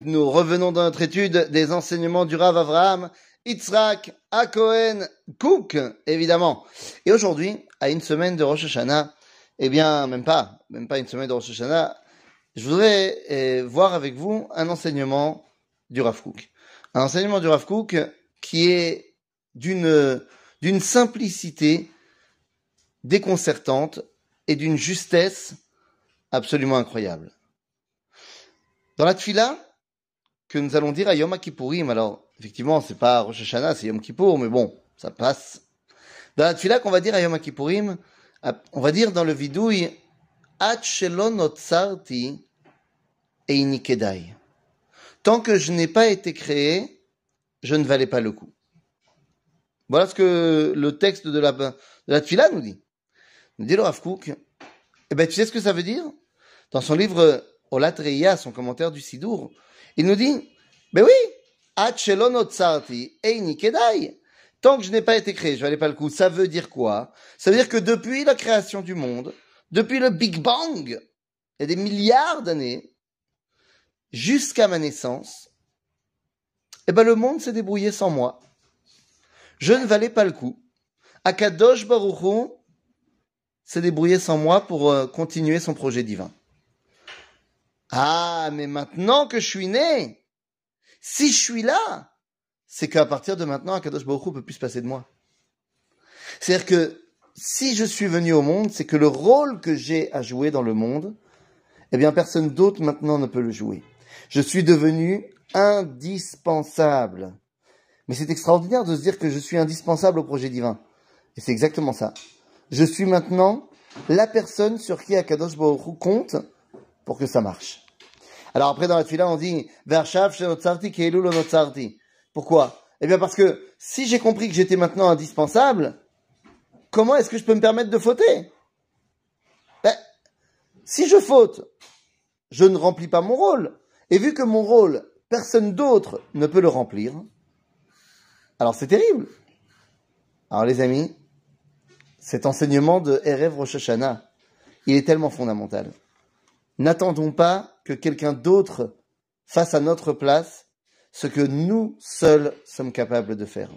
Nous revenons dans notre étude des enseignements du Rav Avraham, Yitzhak, Akohen, Cook, évidemment. Et aujourd'hui, à une semaine de Rosh Hashanah, eh bien, même pas, même pas une semaine de Rosh Hashanah, je voudrais eh, voir avec vous un enseignement du Rav Cook. Un enseignement du Rav Cook qui est d'une, d'une simplicité déconcertante et d'une justesse absolument incroyable. Dans la tfila, que nous allons dire à Yom Kippourim. Alors, effectivement, c'est pas Rosh Hashanah, c'est Yom Kippour, mais bon, ça passe. Dans la tefila qu'on va dire à Yom Kippourim, on va dire dans le vidouille. Tant que je n'ai pas été créé, je ne valais pas le coup. Voilà ce que le texte de la, de nous dit. Nous dit le Rav. Eh ben, tu sais ce que ça veut dire? Dans son livre Olat Reya, son commentaire du Sidour, il nous dit, ben oui, Tant que je n'ai pas été créé, je valais pas le coup. Ça veut dire quoi? Ça veut dire que depuis la création du monde, depuis le Big Bang, il y a des milliards d'années, jusqu'à ma naissance, eh ben le monde s'est débrouillé sans moi. Je ne valais pas le coup. Akadosh Baruch s'est débrouillé sans moi pour euh, continuer son projet divin. Ah, mais maintenant que je suis né, si je suis là, c'est qu'à partir de maintenant, Akadosh Baruch Hu peut plus se passer de moi. C'est-à-dire que si je suis venu au monde, c'est que le rôle que j'ai à jouer dans le monde, eh bien, personne d'autre maintenant ne peut le jouer. Je suis devenu indispensable. Mais c'est extraordinaire de se dire que je suis indispensable au projet divin. Et c'est exactement ça. Je suis maintenant la personne sur qui Akadosh Baruch compte pour que ça marche. Alors après, dans la tefila, on dit Vershav Pourquoi? Eh bien parce que si j'ai compris que j'étais maintenant indispensable, comment est-ce que je peux me permettre de fauter? Ben, Si je faute, je ne remplis pas mon rôle. Et vu que mon rôle, personne d'autre ne peut le remplir, alors c'est terrible. Alors les amis, cet enseignement de Erev Rosh Hashanah, il est tellement fondamental. N'attendons pas que quelqu'un d'autre fasse à notre place ce que nous seuls sommes capables de faire.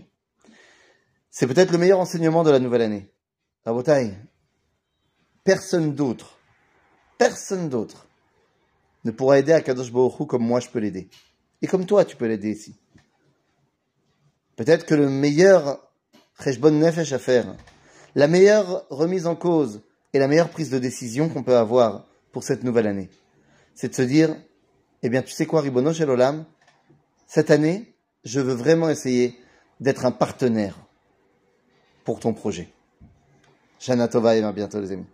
C'est peut-être le meilleur enseignement de la nouvelle année. Rabotai, personne d'autre, personne d'autre ne pourra aider Akadosh Baruch comme moi je peux l'aider. Et comme toi tu peux l'aider ici. Peut-être que le meilleur Cheshbon Nefesh à la meilleure remise en cause et la meilleure prise de décision qu'on peut avoir, pour cette nouvelle année. C'est de se dire, eh bien, tu sais quoi, Ribono Olam, cette année, je veux vraiment essayer d'être un partenaire pour ton projet. Shana Tova et à bientôt les amis.